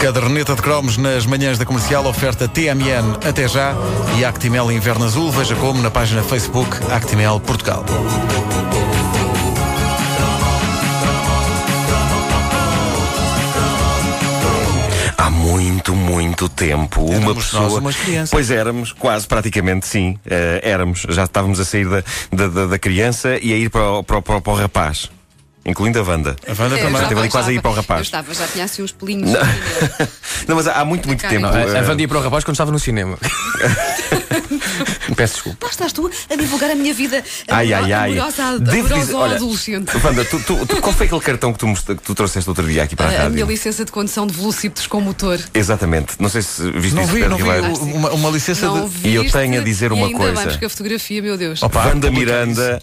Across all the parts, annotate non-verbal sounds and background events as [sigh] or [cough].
Caderneta de cromos nas manhãs da comercial, oferta TMN até já e Actimel Inverno Azul. Veja como na página Facebook Actimel Portugal. Muito, muito tempo, uma Éramos pessoa. nós crianças. Pois éramos, quase, praticamente, sim. Eh, éramos. Já estávamos a sair da, da, da- criança e a ir para, o- para o- para o rapaz. Incluindo a Wanda. A Wanda Eu também. já Esteve ali quase a ir para o Eu rapaz. estava, já tinha assim uns pelinhos. Não, [laughs] mas há muito, muito tempo. cara. A, a eh, Wanda ia para o rapaz quando estava no cinema. [laughs] Peço desculpa. Lá estás tu a divulgar a minha vida Ai, ai, ai. amorosa, amorosa dizer- olha, adolescente. Wanda, tu, tu- tu- qual foi aquele cartão que tu, que tu trouxeste outro dia aqui para a, A, a minha rádio? licença de condução de velocípedos com motor. Exatamente. Não sei se viste Não isso, vi, não vi uma, uma licença Não de. E eu tenho a dizer uma ainda coisa. Vai buscar a fotografia, meu Deus. Opa, Wanda Miranda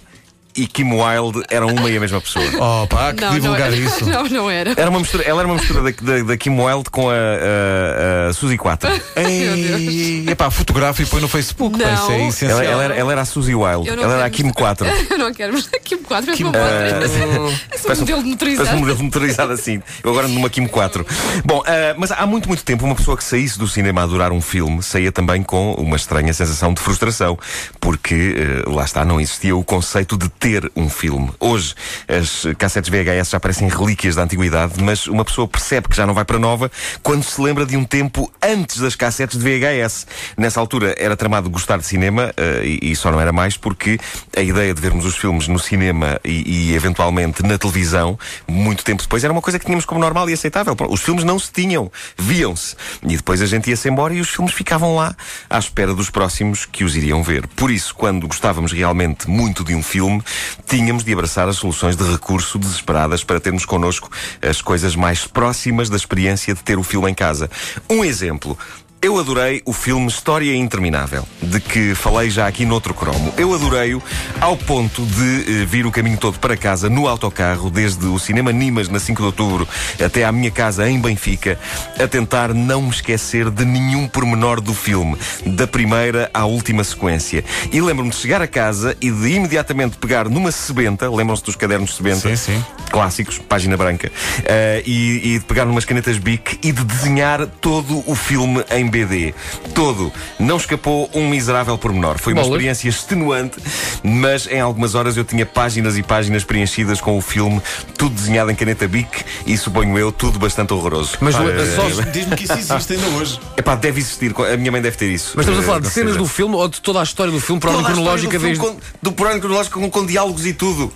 e Kim Wilde eram uma e a mesma pessoa. [laughs] Oh, pá, que divulgar não, era. isso. [laughs] Não, não era. Era uma mistura, ela era uma mistura da, da, da Kim Wilde com a, a, a Suzy 4. [laughs] Ei, epá, fotografa e põe no Facebook. Pá, isso é Não. essencial. Ela, ela era, ela era a Suzy Wilde, não ela era a Kim 4. Eu não quero, mas a Kim 4 é Kim- uma Ah, boa. Esse modelo Parece motorizado. um modelo motorizado assim. Eu agora numa Kim 4. Bom, ah, mas há muito, muito tempo, uma pessoa que saísse do cinema a adorar um filme saía também com uma estranha sensação de frustração, porque ah, lá está, não existia o conceito de ter um filme. Hoje, as cassetes VHS já parecem relíquias da antiguidade, mas uma pessoa percebe que já não vai para nova quando se lembra de um tempo antes das cassetes de VHS. Nessa altura era tramado gostar de cinema ah, e, e só não era mais porque a ideia de vermos os filmes no cinema e, e, eventualmente na televisão, muito tempo depois, era uma coisa que tínhamos como normal e aceitável. Os filmes não se tinham, viam-se. E depois a gente ia-se embora e os filmes ficavam lá à espera dos próximos que os iriam ver. Por isso, quando gostávamos realmente muito de um filme, tínhamos de abraçar as soluções de recurso desesperadas para termos connosco as coisas mais próximas da experiência de ter o filme em casa. Um exemplo. Eu adorei o filme História Interminável, de que falei já aqui noutro cromo. Eu adorei-o ao ponto de eh, vir o caminho todo para casa no autocarro, desde o cinema Nimas na 5 de outubro até à minha casa em Benfica, a tentar não me esquecer de nenhum pormenor do filme, da primeira à última sequência. E lembro-me de chegar a casa e de imediatamente pegar numa sebenta, lembram-se dos cadernos sebenta? Sim, sim. clássicos, página branca, eh, e, e de pegar numas canetas Bic e de desenhar todo o filme em BD. Todo. Não escapou um miserável pormenor. Foi uma Bolas. experiência extenuante, mas em algumas horas eu tinha páginas e páginas preenchidas com o filme, tudo desenhado em caneta Bic e, suponho eu, tudo bastante horroroso. Mas Pá, eh, só- Diz-me que isso existe ainda hoje. [laughs] Epá, deve existir. A minha mãe deve ter isso. Mas estamos a Eh, falar de com cenas do filme ou de toda a história do filme, por ordem cronológica do, filme desde. com, do por ordem cronológica com, com diálogos e tudo.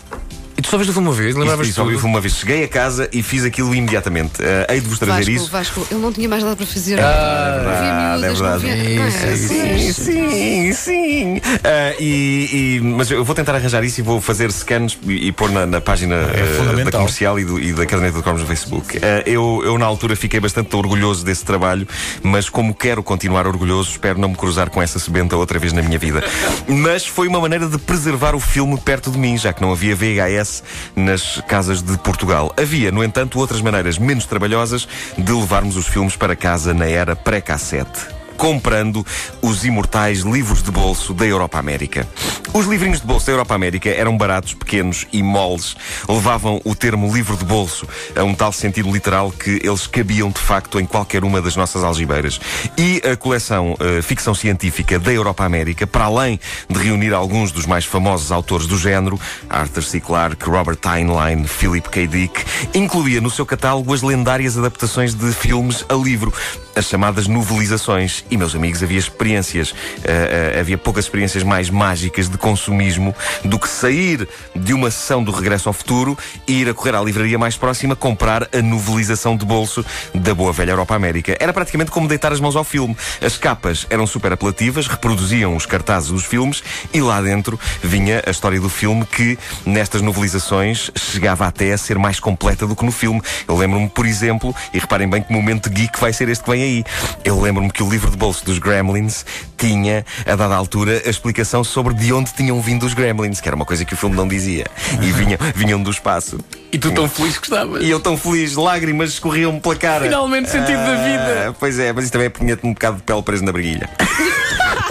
Tu só viste o filme uma vez? Lembravas de só vi o filme uma vez. Cheguei a casa e fiz aquilo imediatamente. Eh, hei de vos trazer Vasco, isso. Vasco, ele não tinha mais nada para fazer. Ah, é não verdade. é, isso, sim. Sim, sim. Ah, e, e- mas eu vou tentar arranjar isso e vou fazer scans e, e pôr na, na página ah, da fundamental. comercial e, do- e da caderneta de cromos no Facebook. Eu, eu, na altura, fiquei bastante orgulhoso desse trabalho, mas como quero continuar orgulhoso, espero não me cruzar com essa sebenta outra vez na minha vida. Mas foi uma maneira de preservar o filme perto de mim, já que não havia VHS nas casas de Portugal. Havia, no entanto, outras maneiras menos trabalhosas de levarmos os filmes para casa na era pré-cassete comprando os imortais livros de bolso da Europa América. Os livrinhos de bolso da Europa América eram baratos, pequenos e moles. Levavam o termo livro de bolso a um tal sentido literal que eles cabiam de facto em qualquer uma das nossas algibeiras. E a coleção eh, ficção científica da Europa América, para além de reunir alguns dos mais famosos autores do género, Arthur C. Clarke, Robert Heinlein, Philip K. Dick, incluía no seu catálogo as lendárias adaptações de filmes a livro, as chamadas novelizações. E, meus amigos, havia experiências, eh, eh, havia poucas experiências mais mágicas de consumismo do que sair de uma sessão do Regresso ao Futuro e ir a correr à livraria mais próxima comprar a novelização de bolso da boa velha Europa América. Era praticamente como deitar as mãos ao filme. As capas eram super apelativas, reproduziam os cartazes dos filmes e lá dentro vinha a história do filme que, nestas novelizações, chegava até a ser mais completa do que no filme. Eu lembro-me, por exemplo, e reparem bem que momento geek vai ser este que vem aí. Eu lembro-me que o livro de de bolso dos Gremlins tinha, a dada altura, a explicação sobre de onde tinham vindo os Gremlins, que era uma coisa que o filme não dizia. E vinham, vinham do espaço. E tu tão feliz que estavas. E eu tão feliz, lágrimas escorriam-me pela cara. Finalmente sentido da vida. Ah, Pois é, mas isso também punha-te um bocado de pele preso na briguilha. [laughs]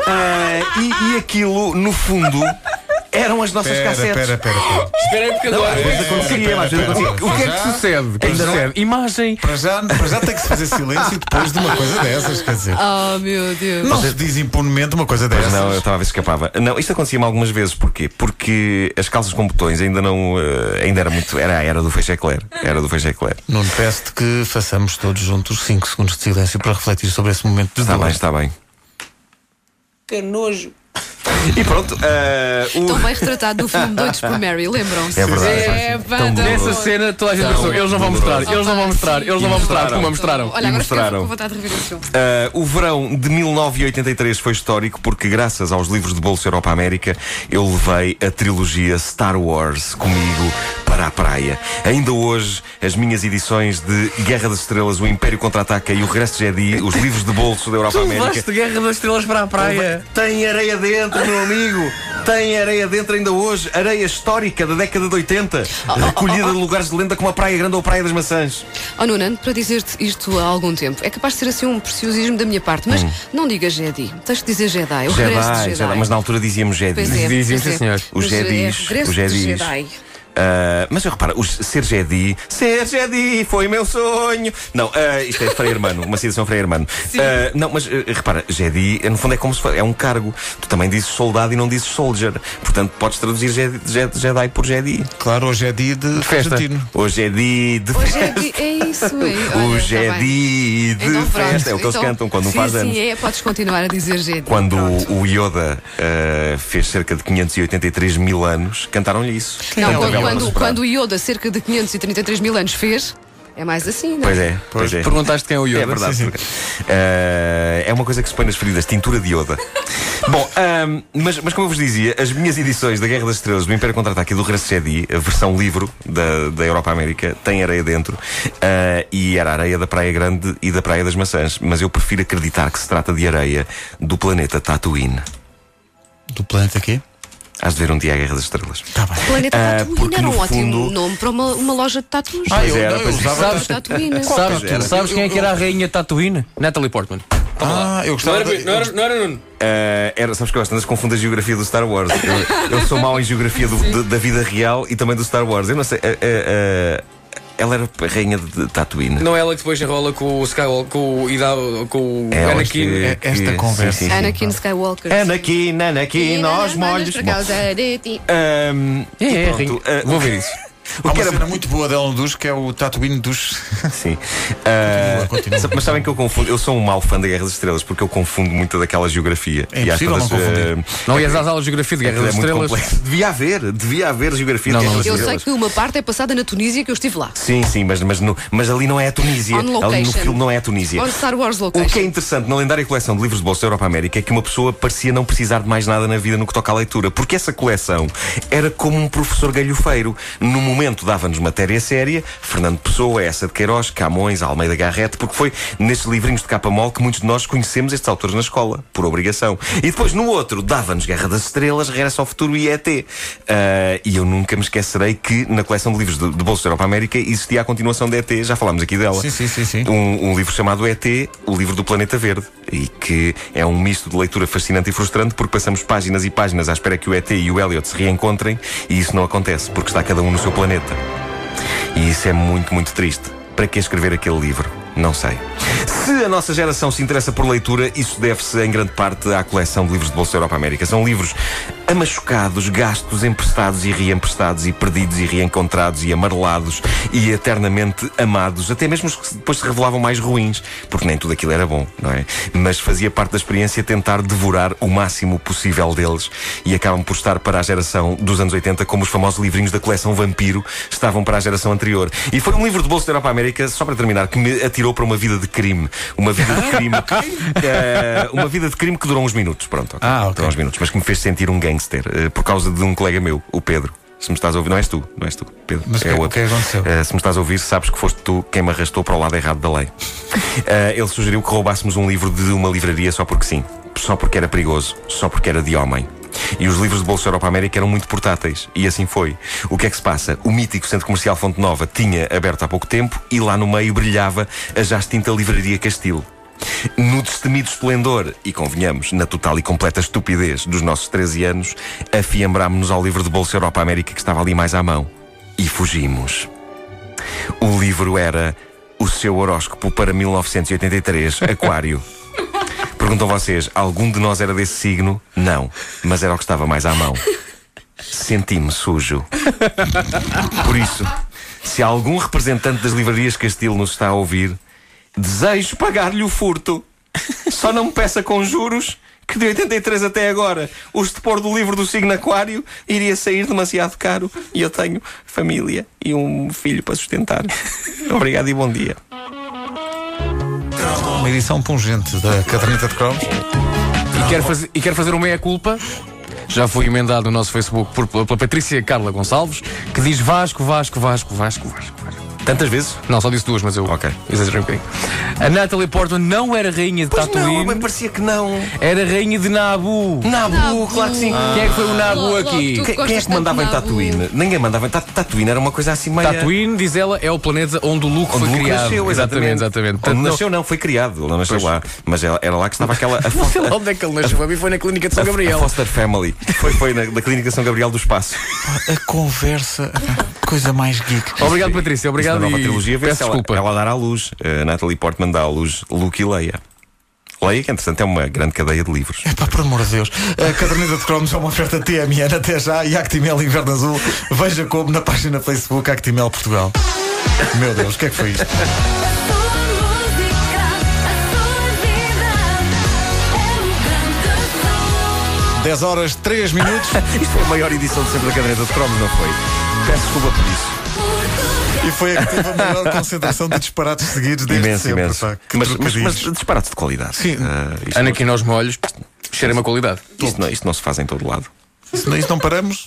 Ah, e, e aquilo, no fundo, eram as nossas Pera, cassetes. pera, pera, pera. [gasps] Espera aí, porque agora. Às vezes acontecia, às vezes pera, acontecia. pera. O que é que sucede? O que é não- sucede? Imagem. Para já, para já tem que se fazer silêncio depois de uma coisa dessas, quer dizer. Oh, meu Deus. Não se diz impunemente uma coisa Mas dessas. não, eu estava a ver se escapava. Não, isto acontecia-me algumas vezes. Porquê? Porque as calças com botões ainda não. eh, ainda era muito. Era a era do feixe eclair. Era do feixe eclair. Nuno, peço-te que façamos todos juntos 5 segundos de silêncio para refletir sobre esse momento de Está dor. bem, está bem. Que nojo. E pronto, eh, o- bem retratado no filme Doidos por Mary, lembram-se? É verdade. É, banda. Nessa cena, toda a gente pensou: eles não vão mostrar, eles não vão mostrar, eles não vão mostrar, como a mostraram. Olha, agora mostraram. com vontade de rever esse filme. Uh, o verão de 1983 foi histórico porque, graças aos livros de Bolsa Europa América, eu levei a trilogia Star Wars comigo para a praia. Ainda hoje, as minhas edições de Guerra das Estrelas, O Império Contra-Ataca e O Regresso de Jedi, os livros de bolso da Europa Tu América. levaste Guerra das Estrelas para a praia. Tem areia dentro, meu amigo. Tem areia dentro ainda hoje. Areia histórica da década de 80. Recolhida de lugares de lenda como a Praia Grande ou a Praia das Maçãs. Oh, Nunan, para dizer-te isto há algum tempo, é capaz de ser assim um preciosismo da minha parte, mas não digas Jedi, tens de dizer Jedi, o regresso de Hum. Jedi, Jedi. Jedi. Mas na altura dizíamos Jedi. Pois é, [laughs] Dizem, pois sim, senhor. Os é Jedis, os Jedis. Ah, mas eu repara, os, ser Jedi, ser Jedi foi meu sonho. Não, ah, isto é Frei Hermano, uma citação Frei Hermano. Ah, não, mas repara, Jedi, no fundo é como se fosse, é um cargo. Tu também dizes soldado e não dizes soldier. Portanto, podes traduzir Jedi, Jedi, Jedi por Jedi. Claro, hoje é dia de Festa. argentino. Hoje é dia de Hoje festa. é, é isso, é. [laughs] O olha, tá Jedi bem. de Então, pronto, festa. É o que eles então- cantam quando não sim, faz sim, anos. é, podes continuar a dizer Jedi. Quando Pronto. o Yoda fez cerca de 583 mil anos, cantaram-lhe isso. Não, Portanto, quando, quando, Yoda, cerca de 533 mil anos, fez, é mais assim, não Pois é, pois é. Perguntaste quem é o Yoda. É verdade. Sim, sim. porque, eh, é uma coisa que se põe nas feridas, tintura de ioda. [laughs] Bom, ahm, mas, mas como eu vos dizia, as minhas edições da Guerra das Estrelas, do Império Contra-Ataque e do Jedi, a versão livro da, da Europa América, tem areia dentro. ah, e era a areia da Praia Grande e da Praia das Maçãs. Mas eu prefiro acreditar que se trata de areia do planeta Tatooine. Do planeta aqui? Hás de ver um dia a Guerra das Estrelas. Está bem. Planeta Ah, Tatooine porque era um no ótimo fundo- nome para uma, uma loja de tatuos. Ah, eu, era, não, eu pois usava. Sabes, Tatooine. Sabes, era. sabes quem é que era a rainha Tatooine? Natalie Portman. Ah, eu gostava. de- não era Nuno? Uh, era, sabes que eu às tantas confundo a geografia do Star Wars. Eu, eu sou mau em geografia do- de- da vida real e também do Star Wars. Eu não sei. uh, uh, uh, ela era a rainha de Tatooine. Não é ela que depois enrola com o Skywalker, com o, e dá- com o É, Anakin. que- É esta que- conversa. sim, sim, sim. Anakin Skywalker. Anakin, Anakin, nós molhos. Por causa de ti. um, É, é, uh, Vou ver isso. O Há que uma era cena muito boa dela no que é o Tatooine dos. [laughs] Sim. Uh, Continua, continua. sa- Mas sabem que eu confundo. Eu sou um mau fã da Guerra das Estrelas porque eu confundo muito daquela geografia. É E às impossível não confundir. uh, Não ias às aulas de geografia de Guerra aquilo das é Estrelas. Devia haver, devia haver geografia Não, de não, Guerra das Eu sei Estrelas. que uma parte é passada na Tunísia que eu estive lá. Sim, sim, mas, mas, no- mas ali não é a Tunísia. On Ali no location. filme não é a Tunísia. On Star Wars O que é Location. interessante na lendária coleção de livros de bolsa da Europa América é que uma pessoa parecia não precisar de mais nada na vida no que toca à leitura, porque essa coleção era como um professor galhofeiro. No momento dava-nos matéria séria, Fernando Pessoa, essa de Queiroz, Camões, Almeida Garrett, porque foi nestes livrinhos de capa mole que muitos de nós conhecemos estes autores na escola, por obrigação. E depois no outro dava-nos Guerra das Estrelas, Regresso ao Futuro e ET. Ah, e eu nunca me esquecerei que na coleção de livros de, de bolsa Europa América existia a continuação de ET, já falámos aqui dela Sim, sim, sim, sim. um, um livro chamado ET, o livro do planeta verde, e que é um misto de leitura fascinante e frustrante porque passamos páginas e páginas à espera que o ET e o Elliot se reencontrem e isso não acontece porque está cada um no seu planeta. E isso é muito, muito triste. Para que escrever aquele livro? Não sei. Se a nossa geração se interessa por leitura, isso deve-se em grande parte à coleção de livros de Bolsa Europa América. São livros amachucados, gastos, emprestados e reemprestados, e perdidos e reencontrados, e amarelados, e eternamente amados, até mesmo os que depois se revelavam mais ruins, porque nem tudo aquilo era bom, não é? Mas fazia parte da experiência tentar devorar o máximo possível deles, e acabam por estar para a geração dos anos 80, como os famosos livrinhos da coleção Vampiro estavam para a geração anterior. E foi um livro de bolsa Europa América, só para terminar, que me atirou para uma vida de crime. Uma vida de [laughs] crime. eh, uma vida de crime que durou uns minutos, pronto. ok. Ah, ok. Durou uns minutos, mas que me fez sentir um gangster, eh, por causa de um colega meu, o Pedro. Se me estás a ouvir, não és tu, não és tu, Pedro. Mas é que- outro. o que aconteceu? Uh, se me estás a ouvir, sabes que foste tu quem me arrastou para o lado errado da lei. Uh, [laughs] ele sugeriu que roubássemos um livro de uma livraria só porque sim. Só porque era perigoso. Só porque era de homem. E os livros de Bolsa Europa América eram muito portáteis. E assim foi. O que é que se passa? O mítico Centro Comercial Fonte Nova tinha aberto há pouco tempo e lá no meio brilhava a já extinta Livraria Castil. No destemido esplendor, e convenhamos, na total e completa estupidez dos nossos 13 anos, afiambrámos-nos ao livro de Bolsa Europa América que estava ali mais à mão. E fugimos. O livro era O seu horóscopo para 1983, Aquário. [laughs] Perguntam vocês, algum de nós era desse signo? Não, mas era o que estava mais à mão. Senti-me sujo. Por isso, se algum representante das livrarias Castilo nos está a ouvir, desejo pagar-lhe o furto. Só não me peça com juros que de 83 até agora os de pôr do livro do signo Aquário iria sair demasiado caro e eu tenho família e um filho para sustentar. Obrigado e bom dia. Uma edição pungente da caderneta de cromos. E quero fazer, e fazer uma meia-culpa. Já foi emendado no nosso Facebook por, pela Patrícia Carla Gonçalves, que diz Vasco, Vasco, Vasco, Vasco, Vasco. Vasco. Tantas vezes? Não, só disse duas, mas eu Ok. exagerei um bocadinho. A Natalie Portman não era rainha de Pois não, Tatooine, bem parecia que não. era rainha de Nabu. Nabu, Nabu. claro que sim. Quem é que foi o Nabu Logo, logo aqui? tu. Quem, quem é gostas que mandava em tanto de Nabu? Tatooine? Ninguém mandava em Tat- Tatooine, era uma coisa assim meio. Tatooine, diz ela, é o planeta onde o Luke Onde foi o Luke criado. nasceu, exatamente, exatamente. Onde não- nasceu, não, foi criado. Ele não nasceu Pois. lá. Mas era, era lá que estava aquela. A, [laughs] Sei lá a, onde é que ele nasceu. A mim foi na clínica de São a Gabriel. Foster Family. Foi, foi na, da Clínica São Gabriel do Espaço. A conversa, [laughs] coisa mais geek. Obrigado, Patrícia. Obrigado. Nova e trilogia peço ela, desculpa. ela dará à luz. A Natalie Portman dá à luz Luke e Leia. Leia, que entretanto é uma grande cadeia de livros. Epá, por amor de Deus. A caderneta de cromos é uma oferta TMN até já e Actimel Inverno Azul. Veja como na página Facebook Actimel Portugal. Meu Deus, o que é que foi isto? [laughs] 10 horas 3 minutos [laughs] Isto foi a maior edição de sempre da caderneta de cromos, não foi? Peço desculpa por isso. e foi a que teve a maior concentração de disparates seguidos desde Imenso, sempre. imenso. pá. Que Mas, mas, mas disparates de qualidade. Sim. Isto, Ana aqui nós molhos, cheira uma qualidade. isto, não, isto não se faz em todo lado. Se não- isso não paramos,